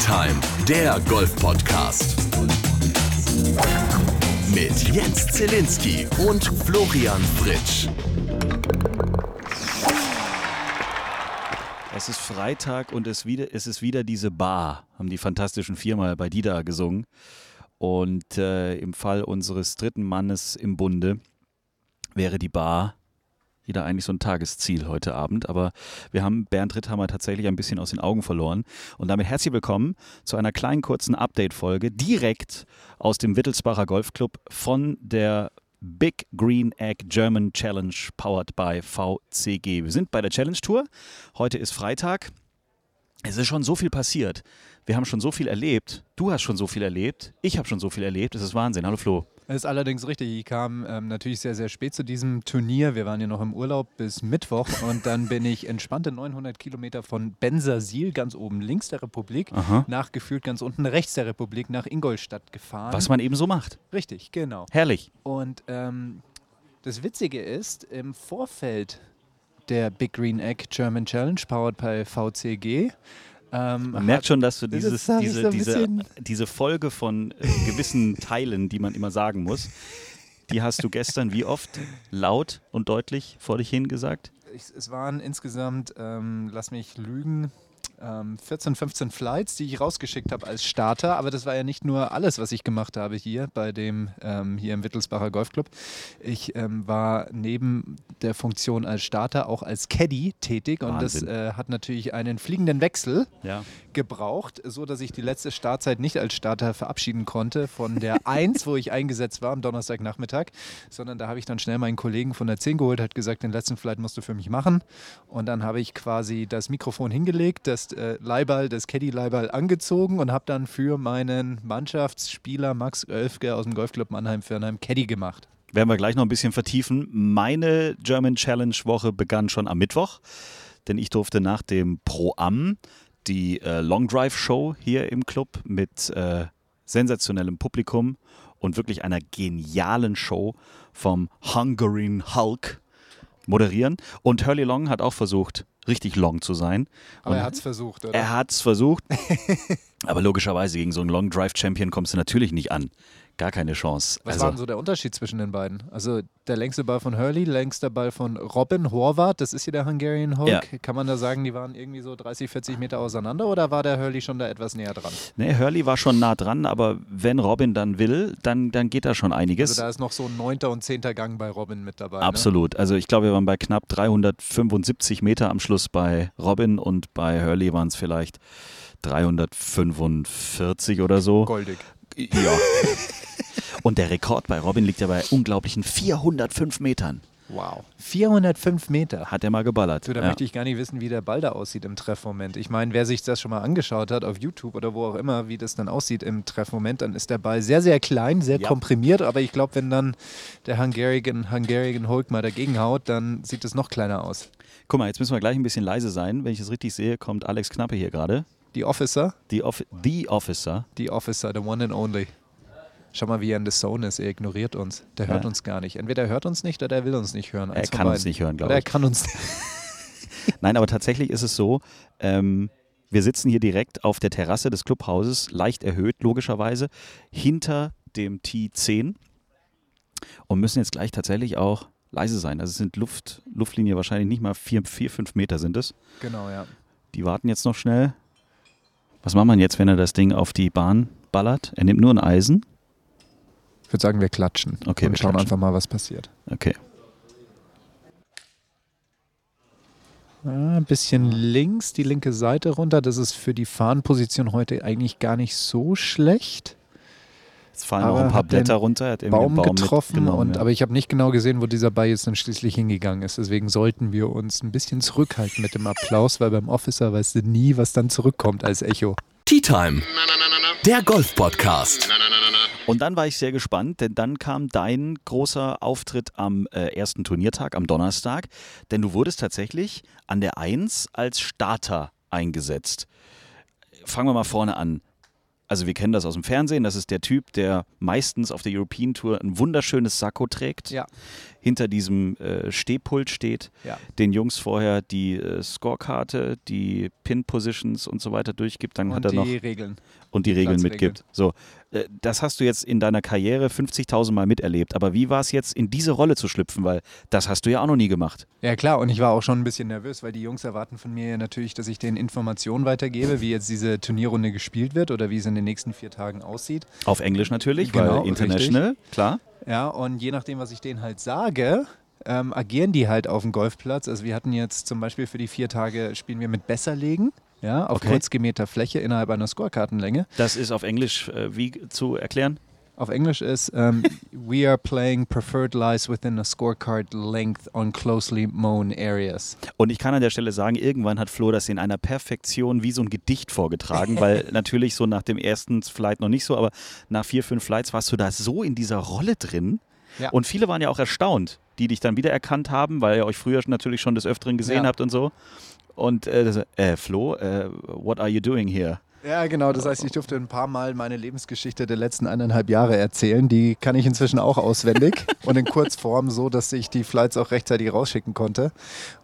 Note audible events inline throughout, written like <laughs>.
Time, der Golf-Podcast. Mit Jens Zielinski und Florian Fritsch. Es ist Freitag und es, wieder, es ist wieder diese Bar, haben die Fantastischen Viermal bei Dida gesungen. Und äh, im Fall unseres dritten Mannes im Bunde wäre die Bar wieder eigentlich so ein Tagesziel heute Abend. Aber wir haben Bernd Ritthammer tatsächlich ein bisschen aus den Augen verloren. Und damit herzlich willkommen zu einer kleinen kurzen Update-Folge direkt aus dem Wittelsbacher Golfclub von der Big Green Egg German Challenge powered by VCG. Wir sind bei der Challenge Tour. Heute ist Freitag. Es ist schon so viel passiert. Wir haben schon so viel erlebt. Du hast schon so viel erlebt. Ich habe schon so viel erlebt. Es ist Wahnsinn. Hallo Flo. Das ist allerdings richtig. Ich kam ähm, natürlich sehr, sehr spät zu diesem Turnier. Wir waren ja noch im Urlaub bis Mittwoch und dann bin ich entspannte 900 Kilometer von Bensersiel, ganz oben links der Republik, Aha. nach gefühlt ganz unten rechts der Republik, nach Ingolstadt gefahren. Was man eben so macht. Richtig, genau. Herrlich. Und ähm, das Witzige ist, im Vorfeld der Big Green Egg German Challenge, powered by VCG, ähm, Man merkt hat- schon, dass du Das dieses, ich diese, so diese, diese Folge von äh, gewissen <laughs> Teilen, die man immer sagen muss, die hast du gestern wie oft laut und deutlich vor dich hingesagt? Ich, es waren insgesamt, ähm, lass mich lügen, ähm, 14, 15 Flights, die ich rausgeschickt habe als Starter. Aber das war ja nicht nur alles, was ich gemacht habe hier bei dem, ähm, hier im Wittelsbacher Golfclub. Ich ähm, war neben der Funktion als Starter auch als Caddy tätig und Wahnsinn. das äh, hat natürlich einen fliegenden Wechsel Ja. gebraucht, so dass ich die letzte Startzeit nicht als Starter verabschieden konnte von der <laughs> 1, wo ich eingesetzt war am Donnerstagnachmittag, sondern da habe ich dann schnell meinen Kollegen von der 10 geholt, hat gesagt, den letzten Flight musst du für mich machen und dann habe ich quasi das Mikrofon hingelegt, das äh, Leihball, das Caddy-Leihball angezogen und habe dann für meinen Mannschaftsspieler Max Oelfke aus dem Golfclub Mannheim-Fernheim Caddy gemacht. Werden wir gleich noch ein bisschen vertiefen. Meine German Challenge Woche begann schon am Mittwoch, denn ich durfte nach dem Pro-Am die äh, Long Drive Show hier im Club mit äh, sensationellem Publikum und wirklich einer genialen Show vom Hungarian Hulk moderieren. Und Hurley Long hat auch versucht, richtig long zu sein. Aber Und er hat es versucht, oder? er hat es versucht. <laughs> Aber logischerweise gegen so einen Long Drive Champion kommst du natürlich nicht an. Gar keine Chance. Was Also- war denn so der Unterschied zwischen den beiden? Also der längste Ball von Hurley, längster Ball von Robin Horvath, das ist hier der Hungarian Hulk. Ja. Kann man da sagen, die waren irgendwie so 30, 40 Meter auseinander oder war der Hurley schon da etwas näher dran? Nee, Hurley war schon nah dran, aber wenn Robin dann will, dann, dann geht da schon einiges. Also da ist noch so ein neunter und zehnter Gang bei Robin mit dabei. Ne? Absolut. Also ich glaube, wir waren bei knapp 375 Meter am Schluss bei Robin und bei Hurley waren es vielleicht 345 oder so. Goldig. Ja. und der Rekord bei Robin liegt ja bei unglaublichen 405 Metern. Wow. 405 Meter. Hat er mal geballert. So, da ja. möchte ich gar nicht wissen, wie der Ball da aussieht im Treffmoment. Ich meine, wer sich das schon mal angeschaut hat auf YouTube oder wo auch immer, wie das dann aussieht im Treffmoment, dann ist der Ball sehr, sehr klein, sehr Ja. komprimiert. Aber ich glaube, wenn dann der Hungarian, Hungarian Hulk mal dagegen haut, dann sieht es noch kleiner aus. Guck mal, jetzt müssen wir gleich ein bisschen leise sein. Wenn ich es richtig sehe, kommt Alex Knappe hier gerade. Die Officer, Die Offi The Officer. die Officer, the one and only. Schau mal, wie er in the zone ist. Er ignoriert uns. Der hört Ja. uns gar nicht. Entweder er hört uns nicht oder er will uns nicht hören. Er kann uns nicht hören, glaube Oder er ich. kann uns <laughs> Nein, aber tatsächlich ist es so, ähm, wir sitzen hier direkt auf der Terrasse des Clubhauses, leicht erhöht logischerweise, hinter dem T10 und müssen jetzt gleich tatsächlich auch leise sein. Also es sind Luft, Luftlinie wahrscheinlich nicht mal vier, vier, fünf Meter sind es. Genau, ja. Die warten jetzt noch schnell. Was macht man jetzt, wenn er das Ding auf die Bahn ballert? Er nimmt nur ein Eisen. Ich würde sagen, wir klatschen Okay, und wir schauen klatschen. einfach mal, was passiert. Okay. Ah, ein bisschen links, die linke Seite runter. Das ist für die Fahnenposition heute eigentlich gar nicht so schlecht. Jetzt fallen Aber ein paar Blätter runter. Er hat irgendwie Baum, den Baum getroffen, und, ja. aber ich habe nicht genau gesehen, wo dieser Ball jetzt dann schließlich hingegangen ist. Deswegen sollten wir uns ein bisschen zurückhalten mit dem Applaus, weil beim Officer weißt du nie, was dann zurückkommt als Echo. Tea Time, der Golf-Podcast. Und dann war ich sehr gespannt, denn dann kam dein großer Auftritt am äh, ersten Turniertag, am Donnerstag. Denn du wurdest tatsächlich an der 1 als Starter eingesetzt. Fangen wir mal vorne an. Also wir kennen das aus dem Fernsehen, das ist der Typ, der meistens auf der European Tour ein wunderschönes Sakko trägt. Ja. Hinter diesem äh, Stehpult steht, Ja. den Jungs vorher die äh, Scorekarte, die Pin-Positions und so weiter durchgibt, dann hat Und er die noch Regeln. und die Regeln Platzregeln. mitgibt. So, äh, das hast du jetzt in deiner Karriere 50.000 Mal miterlebt. Aber wie war es jetzt, in diese Rolle zu schlüpfen? Weil das hast du ja auch noch nie gemacht. Ja klar, und ich war auch schon ein bisschen nervös, weil die Jungs erwarten von mir ja natürlich, dass ich denen Informationen weitergebe, wie jetzt diese Turnierrunde gespielt wird oder wie es in den nächsten vier Tagen aussieht. Auf Englisch natürlich, Genau, weil international, klar. Ja, und je nachdem, was ich denen halt sage, ähm, agieren die halt auf dem Golfplatz. Also wir hatten jetzt zum Beispiel für die vier Tage spielen wir mit Besserlegen, ja, auf Okay. kurz gemähter Fläche innerhalb einer Scorekartenlänge. Das ist auf Englisch äh, wie zu erklären? Auf Englisch ist ähm, <laughs> We are playing preferred lies within a scorecard length on closely mown areas. Und ich kann an der Stelle sagen, irgendwann hat Flo das in einer Perfektion wie so ein Gedicht vorgetragen, weil <laughs> natürlich so nach dem ersten Flight noch nicht so, aber nach vier, fünf Flights warst du da so in dieser Rolle drin. Ja. Und viele waren ja auch erstaunt, die dich dann wiedererkannt haben, weil ihr euch früher natürlich schon des Öfteren gesehen Ja. habt und so. Und äh, äh, Flo, äh, what are you doing here? Ja, genau. Das heißt, ich durfte ein paar Mal meine Lebensgeschichte der letzten eineinhalb Jahre erzählen. Die kann ich inzwischen auch auswendig <laughs> und in Kurzform so, dass ich die Flights auch rechtzeitig rausschicken konnte.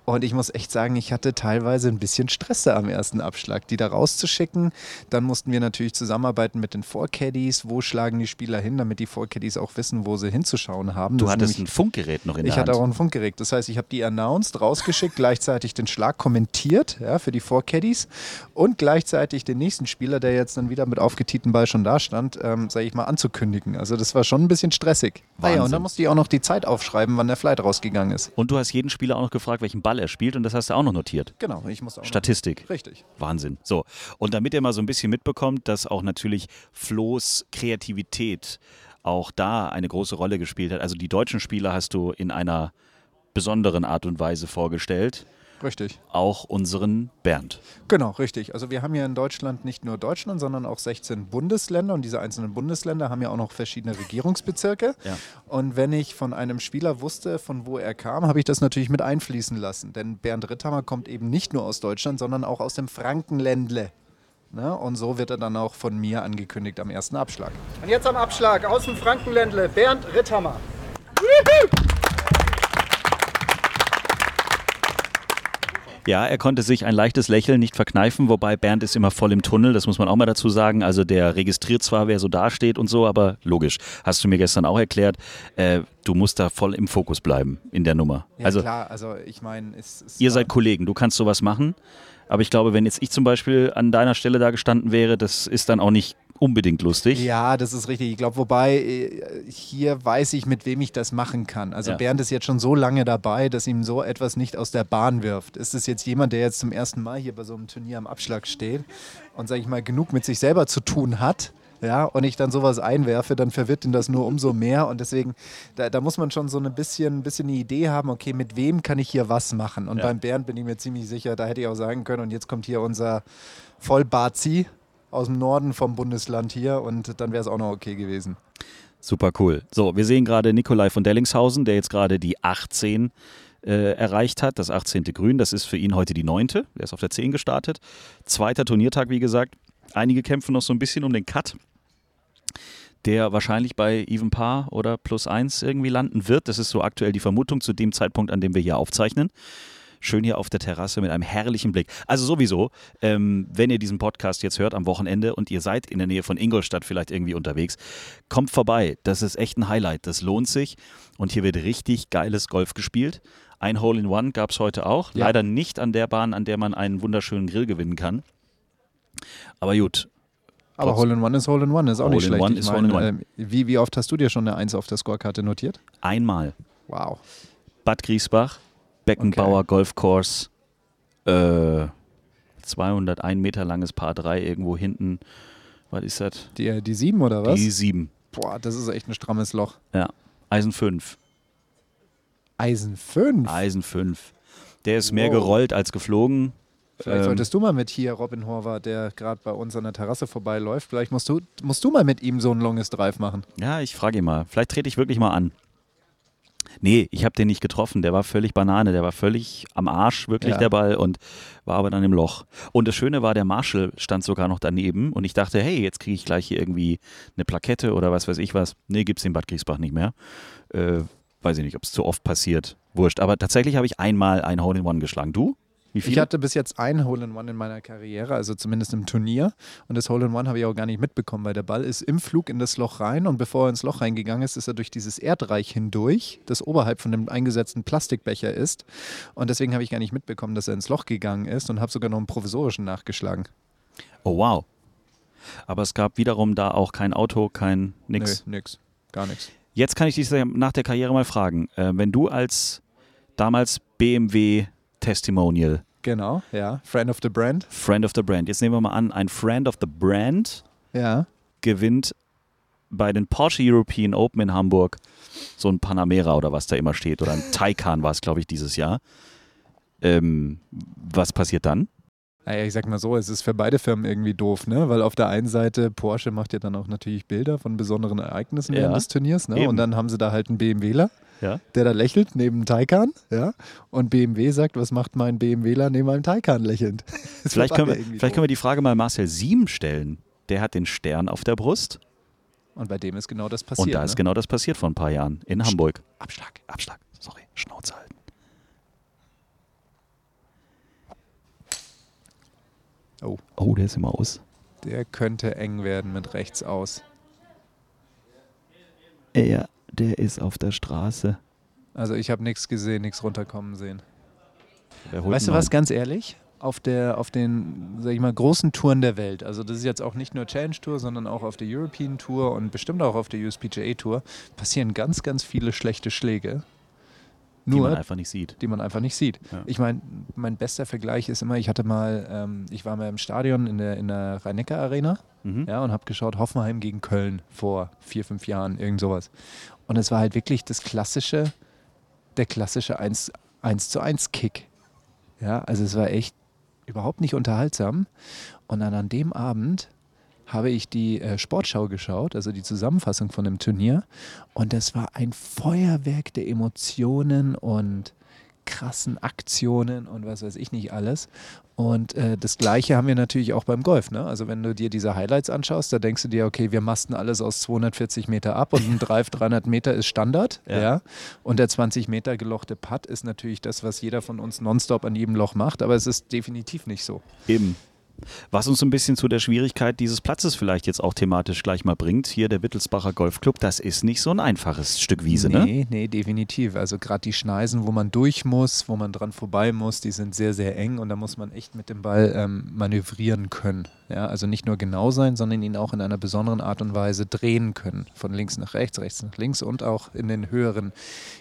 Und ich muss echt sagen, ich hatte teilweise ein bisschen Stress da am ersten Abschlag, die da rauszuschicken. Dann mussten wir natürlich zusammenarbeiten mit den Vorcaddies. Wo schlagen die Spieler hin, damit die Vorcaddies auch wissen, wo sie hinzuschauen haben. Du Das hattest ein nämlich- Funkgerät noch in der ich hatte Hand. auch ein Funkgerät. Das heißt, ich habe die announced, rausgeschickt, gleichzeitig den Schlag kommentiert ja, für die Four-Caddies und gleichzeitig den nächsten Spieler, der jetzt dann wieder mit aufgetieten Ball schon da stand, ähm, sage ich mal, anzukündigen. Also das war schon ein bisschen stressig. Ah ja, und dann musste ich auch noch die Zeit aufschreiben, wann der Flight rausgegangen ist. und du hast jeden Spieler auch noch gefragt, welchen Ball er spielt und das hast du auch noch notiert. Genau, ich musste auch noch- Statistik. Richtig. Wahnsinn. So, und damit ihr mal so ein bisschen mitbekommt, dass auch natürlich Flo's Kreativität auch da eine große Rolle gespielt hat. Also die deutschen Spieler hast du in einer besonderen Art und Weise vorgestellt. Richtig. Auch unseren Bernd. Genau, richtig. Also wir haben ja in Deutschland nicht nur Deutschland, sondern auch 16 Bundesländer und diese einzelnen Bundesländer haben ja auch noch verschiedene Regierungsbezirke. Ja. Und wenn ich von einem Spieler wusste, von wo er kam, habe ich das natürlich mit einfließen lassen. Denn Bernd Ritthammer kommt eben nicht nur aus Deutschland, sondern auch aus dem Frankenländle. Ne? Und so wird er dann auch von mir angekündigt am ersten Abschlag. Und jetzt am Abschlag aus dem Frankenländle, Bernd Ritthammer. Ja, er konnte sich ein leichtes Lächeln nicht verkneifen, wobei Bernd ist immer voll im Tunnel, das muss man auch mal dazu sagen. Also der registriert zwar, wer so dasteht und so, aber logisch, hast du mir gestern auch erklärt, äh, du musst da voll im Fokus bleiben in der Nummer. Ja, also klar, also ich meine, ihr seid Kollegen, du kannst sowas machen, aber ich glaube, wenn jetzt ich zum Beispiel an deiner Stelle da gestanden wäre, das ist dann auch nicht unbedingt lustig. Ja, das ist richtig. Ich glaube, wobei äh, hier weiß ich, mit wem ich das machen kann. Also Ja. Bernd ist jetzt schon so lange dabei, dass ihm so etwas nicht aus der Bahn wirft. Ist es jetzt jemand, der jetzt zum ersten Mal hier bei so einem Turnier am Abschlag steht und, sage ich mal, genug mit sich selber zu tun hat? Ja, und ich dann sowas einwerfe, dann verwirrt ihn das nur umso mehr. Und deswegen, da, da muss man schon so ein bisschen, bisschen eine Idee haben, okay, mit wem kann ich hier was machen? Und Ja. beim Bernd bin ich mir ziemlich sicher, da hätte ich auch sagen können, und jetzt kommt hier unser Vollbazi aus dem Norden vom Bundesland hier und dann wäre es auch noch okay gewesen. Super cool. So, wir sehen gerade Nikolai von Dellingshausen, der jetzt gerade die 18 äh, erreicht hat, das 18. Grün. Das ist für ihn heute die 9. Der ist auf der 10 gestartet. Zweiter Turniertag, wie gesagt. Einige kämpfen noch so ein bisschen um den Cut, der wahrscheinlich bei Even Par oder Plus 1 irgendwie landen wird. Das ist so aktuell die Vermutung zu dem Zeitpunkt, an dem wir hier aufzeichnen. Schön hier auf der Terrasse mit einem herrlichen Blick. Also sowieso, ähm, wenn ihr diesen Podcast jetzt hört am Wochenende und ihr seid in der Nähe von Ingolstadt vielleicht irgendwie unterwegs, kommt vorbei. Das ist echt ein Highlight. Das lohnt sich. Und hier wird richtig geiles Golf gespielt. Ein Hole in One gab es heute auch. Ja. Leider nicht an der Bahn, an der man einen wunderschönen Grill gewinnen kann. Aber gut, Aber Hole in One ist Hole in One, ist auch Hole nicht in schlecht. One Ich ist Hole in One. ähm, wie, wie oft hast du dir schon eine Eins auf der Scorekarte notiert? einmal Wow. Bad Griesbach, Beckenbauer Golfkurs, äh, 201 Meter langes Paar 3 irgendwo hinten. Was ist das? Die, die sieben oder was? Die 7. Boah, das ist echt ein strammes Loch. Ja. Eisen 5. Eisen 5. Eisen 5. Der ist mehr Wow. gerollt als geflogen. Vielleicht Ähm, solltest du mal mit hier Robin Horvath, der gerade bei uns an der Terrasse vorbeiläuft, vielleicht musst du, musst du mal mit ihm so ein longes Drive machen. Ja, ich frage ihn mal. Vielleicht trete ich wirklich mal an. Nee, ich habe den nicht getroffen. Der war völlig Banane. Der war völlig am Arsch, wirklich Ja. der Ball und war aber dann im Loch. Und das Schöne war, der Marshall stand sogar noch daneben und ich dachte, hey, jetzt kriege ich gleich hier irgendwie eine Plakette oder was weiß ich was. Nee, gibt's in Bad Griesbach nicht mehr. Äh, weiß ich nicht, ob es zu oft passiert. Wurscht. Aber tatsächlich habe ich einmal ein Hole in One geschlagen. Du? Ich hatte bis jetzt ein Hole in One in meiner Karriere, also zumindest im Turnier. Und das Hole in One habe ich auch gar nicht mitbekommen, weil der Ball ist im Flug in das Loch rein und bevor er ins Loch reingegangen ist, ist er durch dieses Erdreich hindurch, das oberhalb von dem eingesetzten Plastikbecher ist. Und deswegen habe ich gar nicht mitbekommen, dass er ins Loch gegangen ist und habe sogar noch einen provisorischen nachgeschlagen. Oh, wow. Aber es gab wiederum da auch kein Auto, kein nix. Nö, nix. Gar nichts. Jetzt kann ich dich nach der Karriere mal fragen. Äh, wenn du als damals BMW Testimonial, Genau, ja. Friend of the Brand. Friend of the Brand, jetzt nehmen wir mal an, ein Friend of the Brand Ja. gewinnt bei den Porsche European Open in Hamburg so ein Panamera oder was da immer steht oder ein <laughs> Taycan war es, glaube ich, dieses Jahr. Ähm, was passiert dann? Naja, ich sag mal so, es ist für beide Firmen irgendwie doof, ne? Weil auf der einen Seite, Porsche macht ja dann auch natürlich Bilder von besonderen Ereignissen Ja, während des Turniers, ne? eben. Und dann haben sie da halt einen BMWler, Ja. der da lächelt neben Taycan, ja? Und BMW sagt, was macht mein BMWler neben einem Taycan lächelnd? <laughs> Das Vielleicht, können wir, vielleicht können wir die Frage mal Marcel Sieben stellen. Der hat den Stern auf der Brust Und bei dem ist genau das passiert. und da ist ne? genau das passiert vor ein paar Jahren in Hamburg. Abschlag. Abschlag, sorry, Schnauze halten. Oh, Oh, der ist immer aus. der könnte eng werden mit rechts aus. Ja, der ist auf der Straße. Also ich habe nichts gesehen, nichts runterkommen sehen. Weißt du was, ganz ehrlich? Auf, der, auf den, sag ich mal, großen Touren der Welt, also das ist jetzt auch nicht nur Challenge Tour, sondern auch auf der European Tour und bestimmt auch auf der USPGA Tour, passieren ganz, ganz viele schlechte Schläge. Die Nur, man einfach nicht sieht. die man einfach nicht sieht. Ja. Ich meine, mein bester Vergleich ist immer, ich hatte mal, ähm, ich war mal im Stadion in der, in der Rhein-Neckar-Arena Mhm. ja, und habe geschaut, Hoffenheim gegen Köln vor vier, fünf Jahren, irgend sowas. Und es war halt wirklich das klassische, der klassische 1, 1 zu 1 Kick. Ja, also es war echt überhaupt nicht unterhaltsam. Und dann an dem Abend habe ich die äh, Sportschau geschaut, also die Zusammenfassung von dem Turnier. Und das war ein Feuerwerk der Emotionen und krassen Aktionen und was weiß ich nicht alles. Und äh, das Gleiche haben wir natürlich auch beim Golf. Ne? Also wenn du dir diese Highlights anschaust, da denkst du dir, okay, wir masten alles aus 240 Meter ab und ein Drive <laughs> 300 Meter ist Standard. Ja. Ja. Und der 20 Meter gelochte Putt ist natürlich das, was jeder von uns nonstop an jedem Loch macht, aber es ist definitiv nicht so. Eben. Was uns ein bisschen zu der Schwierigkeit dieses Platzes vielleicht jetzt auch thematisch gleich mal bringt. Hier der Wittelsbacher Golfclub, das ist nicht so ein einfaches Stück Wiese, ne? Nee, nee, definitiv. Also gerade die Schneisen, wo man durch muss, wo man dran vorbei muss, die sind sehr, sehr eng und da muss man echt mit dem Ball ähm, manövrieren können. Ja, also nicht nur genau sein, sondern ihn auch in einer besonderen Art und Weise drehen können. Von links nach rechts, rechts nach links und auch in den höheren,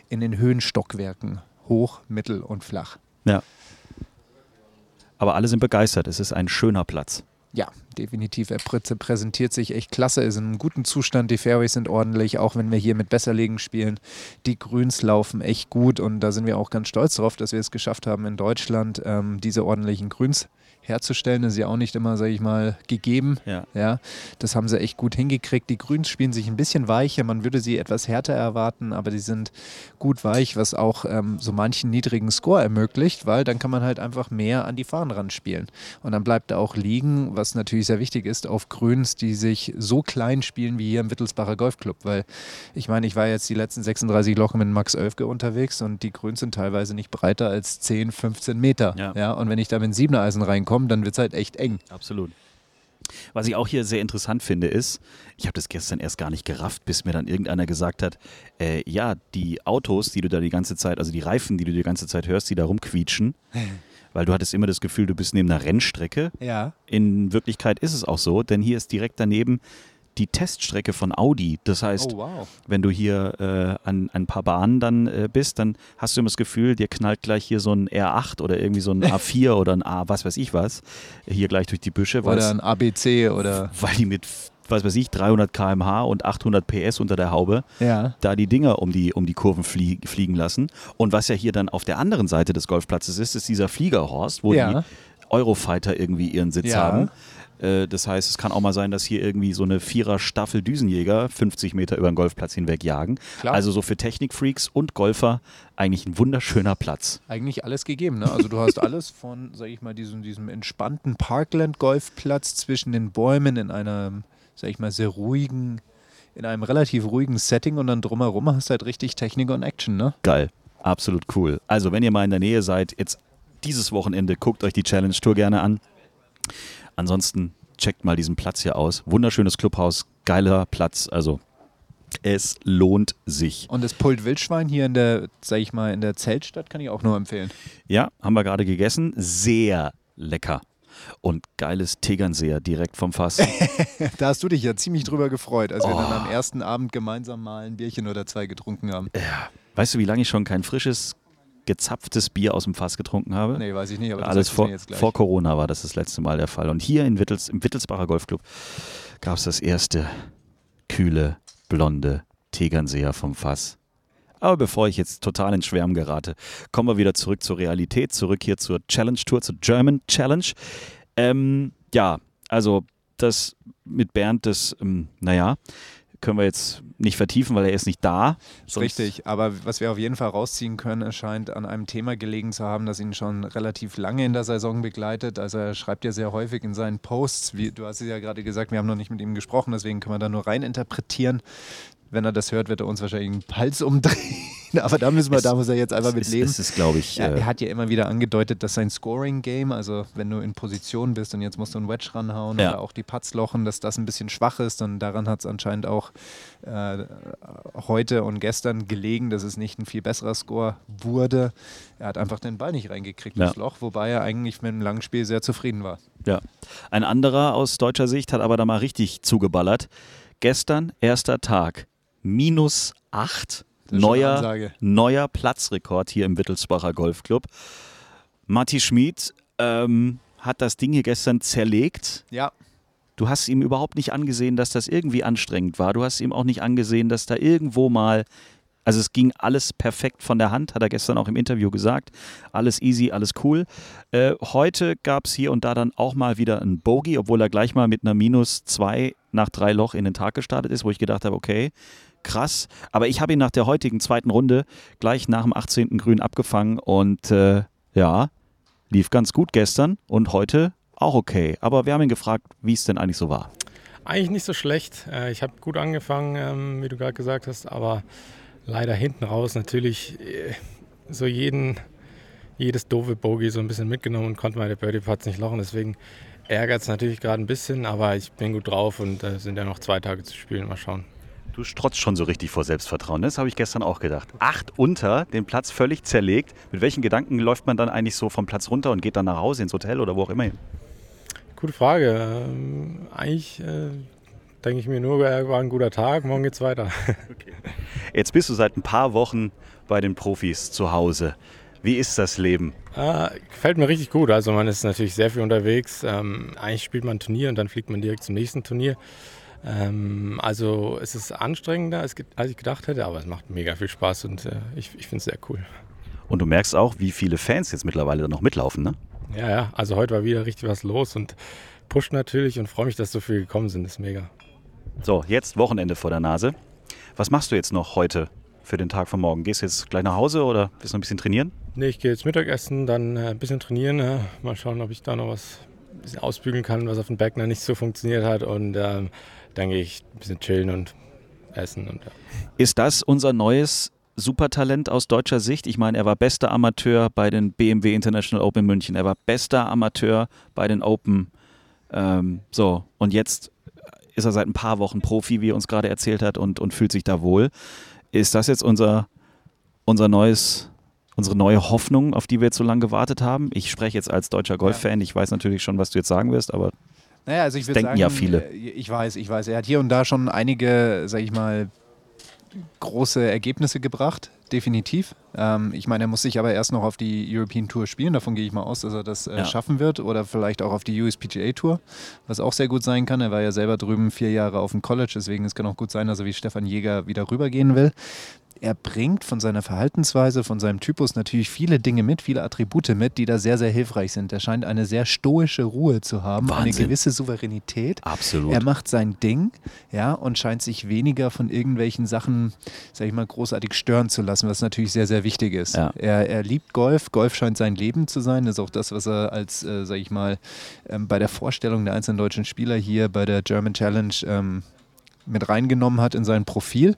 in den Höhenstockwerken. Hoch, mittel und flach. Ja. Aber alle sind begeistert. Es ist ein schöner Platz. Ja, definitiv. Er prä präsentiert sich echt klasse, ist in einem guten Zustand. Die Fairways sind ordentlich, auch wenn wir hier mit Besserlegen spielen. Die Grüns laufen echt gut und da sind wir auch ganz stolz drauf, dass wir es geschafft haben, in Deutschland ähm, diese ordentlichen Grüns herzustellen. Das ist ja auch nicht immer, sage ich mal, gegeben. Ja. Ja, das haben sie echt gut hingekriegt. Die Grüns spielen sich ein bisschen weicher. Man würde sie etwas härter erwarten, aber die sind gut weich, was auch ähm, so manchen niedrigen Score ermöglicht, weil dann kann man halt einfach mehr an die Fahnen ran spielen. Und dann bleibt er auch liegen, was natürlich sehr wichtig ist, auf Grüns, die sich so klein spielen wie hier im Wittelsbacher Golfclub. Weil ich meine, ich war jetzt die letzten 36 Lochen mit Max Oelfke unterwegs und die Grüns sind teilweise nicht breiter als 10, 15 Meter. Ja. Ja, und wenn ich da mit einem Siebener Eisen reinkomme, dann wird es halt echt eng. Absolut. Was ich auch hier sehr interessant finde, ist, ich habe das gestern erst gar nicht gerafft, bis mir dann irgendeiner gesagt hat, äh, ja, die Autos, die du da die ganze Zeit, also die Reifen, die du die ganze Zeit hörst, die da rumquietschen, <laughs> weil du hattest immer das Gefühl, du bist neben einer Rennstrecke. Ja. In Wirklichkeit ist es auch so, denn hier ist direkt daneben die Teststrecke von Audi. Das heißt, Oh, wow. wenn du hier äh, an, an ein paar Bahnen dann äh, bist, dann hast du immer das Gefühl, dir knallt gleich hier so ein R8 oder irgendwie so ein <laughs> A4 oder ein A, was weiß ich was, hier gleich durch die Büsche, Oder ein ABC oder. <laughs> weil die mit, was weiß ich, 300 km/h und 800 PS unter der Haube Ja. da die Dinger um die, um die Kurven flie fliegen lassen. Und was ja hier dann auf der anderen Seite des Golfplatzes ist, ist dieser Fliegerhorst, wo Ja. die Eurofighter irgendwie ihren Sitz Ja. haben. Äh, Das heißt, es kann auch mal sein, dass hier irgendwie so eine Vierer-Staffel Düsenjäger 50 Meter über den Golfplatz hinweg jagen. Klar. Also so für Technikfreaks und Golfer eigentlich ein wunderschöner Platz. Eigentlich alles gegeben. Ne? Also du hast alles von, sag ich mal, diesem, diesem entspannten Parkland-Golfplatz zwischen den Bäumen in einer, sag ich mal, sehr ruhigen, in einem relativ ruhigen Setting und dann drumherum hast du halt richtig Technik und Action, ne? Geil. Absolut cool. Also, wenn ihr mal in der Nähe seid, jetzt dieses Wochenende, guckt euch die Challenge Tour gerne an. Ansonsten checkt mal diesen Platz hier aus. Wunderschönes Clubhaus, geiler Platz. Also, es lohnt sich. Und das Pult Wildschwein hier in der, sag ich mal, in der Zeltstadt kann ich auch nur empfehlen. Ja, haben wir gerade gegessen. Sehr lecker. Und geiles Tegernseher direkt vom Fass. <laughs> da hast du dich ja ziemlich drüber gefreut, als wir Oh. dann am ersten Abend gemeinsam mal ein Bierchen oder zwei getrunken haben. Weißt du, wie lange ich schon kein frisches, gezapftes Bier aus dem Fass getrunken habe? Nee, weiß ich nicht, aber das Alles vor, vor Corona war das das letzte Mal der Fall. Und hier in Wittels, im Wittelsbacher Golfclub gab es das erste kühle, blonde Tegernseher vom Fass. Aber bevor ich jetzt total ins Schwärmen gerate, kommen wir wieder zurück zur Realität, zurück hier zur Challenge Tour, zur German Challenge. Ähm, ja, also das mit Bernd, das, ähm, naja, können wir jetzt nicht vertiefen, weil er ist nicht da. Ist Richtig, aber was wir auf jeden Fall rausziehen können, es scheint an einem Thema gelegen zu haben, das ihn schon relativ lange in der Saison begleitet. Also er schreibt ja sehr häufig in seinen Posts, wie, du hast es ja gerade gesagt, wir haben noch nicht mit ihm gesprochen, deswegen können wir da nur rein interpretieren. Wenn er das hört, wird er uns wahrscheinlich den Hals umdrehen. <laughs> Aber da müssen wir, da muss er jetzt einfach mit Es, leben. es ist, glaube ich, Ja, äh, er hat ja immer wieder angedeutet, dass sein Scoring-Game, also wenn du in Position bist und jetzt musst du einen Wedge ranhauen Ja. oder auch die Putts lochen, dass das ein bisschen schwach ist. Und daran hat es anscheinend auch äh, heute und gestern gelegen, dass es nicht ein viel besserer Score wurde. Er hat einfach den Ball nicht reingekriegt Ja. ins Loch, wobei er eigentlich mit dem langen Spiel sehr zufrieden war. Ja. Ein anderer aus deutscher Sicht hat aber da mal richtig zugeballert. Gestern, erster Tag, minus 8, Neuer, Ansage. neuer Platzrekord hier im Wittelsbacher Golfclub. Matti Schmid ähm, hat das Ding hier gestern zerlegt. Ja, Du hast ihm überhaupt nicht angesehen, dass das irgendwie anstrengend war. Du hast ihm auch nicht angesehen, dass da irgendwo mal, also es ging alles perfekt von der Hand, hat er gestern auch im Interview gesagt. Alles easy, alles cool. Äh, heute gab es hier und da dann auch mal wieder ein Bogey, obwohl er gleich mal mit einer Minus 2 nach drei Loch in den Tag gestartet ist, wo ich gedacht habe, okay, krass. Aber ich habe ihn nach der heutigen zweiten Runde gleich nach dem 18. Grün abgefangen und äh, ja, lief ganz gut gestern und heute auch okay. Aber wir haben ihn gefragt, wie es denn eigentlich so war. Eigentlich nicht so schlecht. Äh, Ich habe gut angefangen, ähm, wie du gerade gesagt hast, aber leider hinten raus natürlich äh, so jeden, jedes doofe Bogey so ein bisschen mitgenommen und konnte meine Birdie Putts nicht lochen. Deswegen ärgert es natürlich gerade ein bisschen, aber ich bin gut drauf und äh, sind ja noch zwei Tage zu spielen. Mal schauen. Du strotzt schon so richtig vor Selbstvertrauen. ne? Das habe ich gestern auch gedacht. Acht unter, den Platz völlig zerlegt. Mit welchen Gedanken läuft man dann eigentlich so vom Platz runter und geht dann nach Hause ins Hotel oder wo auch immer hin? Gute Frage. Ähm, eigentlich äh, denke ich mir nur, äh, war ein guter Tag, morgen geht's weiter. <laughs> Jetzt bist du seit ein paar Wochen bei den Profis zu Hause. Wie ist das Leben? Äh, gefällt mir richtig gut. Also man ist natürlich sehr viel unterwegs. Ähm, eigentlich spielt man ein Turnier und dann fliegt man direkt zum nächsten Turnier. Ähm, also es ist anstrengender, als, ich gedacht hätte, aber es macht mega viel Spaß und äh, ich, ich finde es sehr cool. Und du merkst auch, wie viele Fans jetzt mittlerweile da noch mitlaufen, ne? Ja, ja, also heute war wieder richtig was los und pusht natürlich und freue mich, dass so viele gekommen sind. Das ist mega. So, jetzt Wochenende vor der Nase. Was machst du jetzt noch heute für den Tag von morgen? Gehst du jetzt gleich nach Hause oder willst du noch ein bisschen trainieren? Nee, ich gehe jetzt Mittagessen, dann äh, ein bisschen trainieren. Äh, mal schauen, ob ich da noch was bisschen ausbügeln kann, was auf dem Bergner nicht so funktioniert hat. Und ähm, dann gehe ich ein bisschen chillen und essen. Und, ja. Ist das unser neues Supertalent aus deutscher Sicht? Ich meine, er war bester Amateur bei den BMW International Open München. Er war bester Amateur bei den Open. Ähm, so, und jetzt ist er seit ein paar Wochen Profi, wie er uns gerade erzählt hat, und, und fühlt sich da wohl. Ist das jetzt unser, unser neues, unsere neue Hoffnung, auf die wir jetzt so lange gewartet haben? Ich spreche jetzt als deutscher Golffan. Ich weiß natürlich schon, was du jetzt sagen wirst, aber Naja, also ich würde denken sagen, ja viele. äh, Ich weiß, ich weiß. Er hat hier und da schon einige, sag ich mal, große Ergebnisse gebracht, definitiv. Ähm, ich meine, er muss sich aber erst noch auf die European Tour spielen. Davon gehe ich mal aus, dass er das äh, Ja. schaffen wird. Oder vielleicht auch auf die USPGA Tour, was auch sehr gut sein kann. Er war ja selber drüben vier Jahre auf dem College, deswegen es kann auch gut sein, dass er wie Stefan Jäger wieder rübergehen will. Er bringt von seiner Verhaltensweise, von seinem Typus natürlich viele Dinge mit, viele Attribute mit, die da sehr, sehr hilfreich sind. Er scheint eine sehr stoische Ruhe zu haben, eine Wahnsinn. gewisse Souveränität. absolut. Er macht sein Ding, ja, und scheint sich weniger von irgendwelchen Sachen, sag ich mal, großartig stören zu lassen, was natürlich sehr, sehr wichtig ist. Ja. Er, er liebt Golf. Golf scheint sein Leben zu sein. Das ist auch das, was er als, äh, sag ich mal, ähm, bei der Vorstellung der einzelnen deutschen Spieler hier bei der German Challenge ähm, mit reingenommen hat in sein Profil.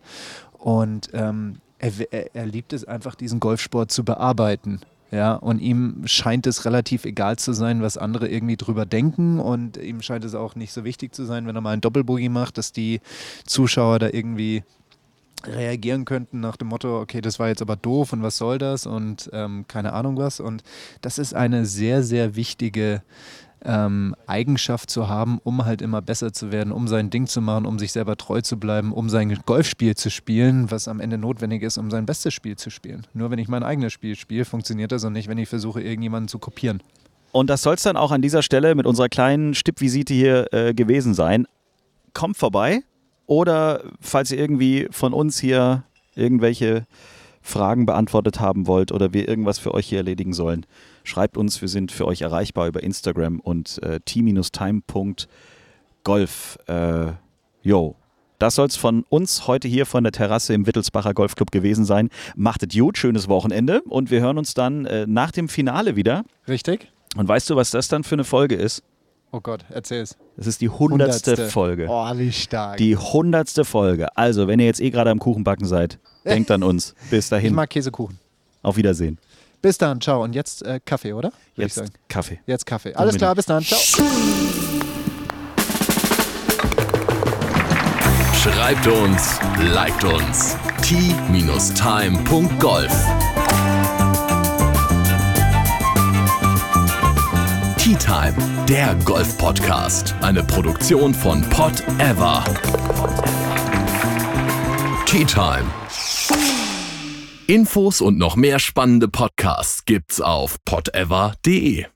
Und ähm, er, er, liebt es einfach, diesen Golfsport zu bearbeiten. Ja, und ihm scheint es relativ egal zu sein, was andere irgendwie drüber denken. Und ihm scheint es auch nicht so wichtig zu sein, wenn er mal einen Doppelboogie macht, dass die Zuschauer da irgendwie reagieren könnten nach dem Motto, okay, das war jetzt aber doof und was soll das und ähm, keine Ahnung was. Und das ist eine sehr, sehr wichtige ähm, Eigenschaft zu haben, um halt immer besser zu werden, um sein Ding zu machen, um sich selber treu zu bleiben, um sein Golfspiel zu spielen, was am Ende notwendig ist, um sein bestes Spiel zu spielen. Nur wenn ich mein eigenes Spiel spiele, funktioniert das und nicht, wenn ich versuche, irgendjemanden zu kopieren. Und das soll es dann auch an dieser Stelle mit unserer kleinen Stippvisite hier äh, gewesen sein. Kommt vorbei oder falls ihr irgendwie von uns hier irgendwelche Fragen beantwortet haben wollt oder wir irgendwas für euch hier erledigen sollen, schreibt uns. Wir sind für euch erreichbar über Instagram und äh, t-time.golf. Äh, yo. Das soll es von uns heute hier von der Terrasse im Wittelsbacher Golfclub gewesen sein. Macht es gut, schönes Wochenende und wir hören uns dann äh, nach dem Finale wieder. Richtig? Und weißt du, was das dann für eine Folge ist? Oh Gott, erzähl's. Das ist die hundertste Folge. Oh, wie stark. Die hundertste Folge. Also, wenn ihr jetzt eh gerade am Kuchenbacken seid, denkt an uns. Bis ich dahin. mag Käsekuchen. Auf Wiedersehen. Bis dann, ciao. Und jetzt äh, Kaffee, oder? Würde ich Jetzt sagen. Kaffee. Jetzt Kaffee. Alles klar, bis dann, ciao. Schreibt uns, liked uns. t-time.golf Tea Time, der Golf-Podcast. Eine Produktion von Pot Ever. Tea Time. Infos und noch mehr spannende Podcasts gibt's auf potever.de.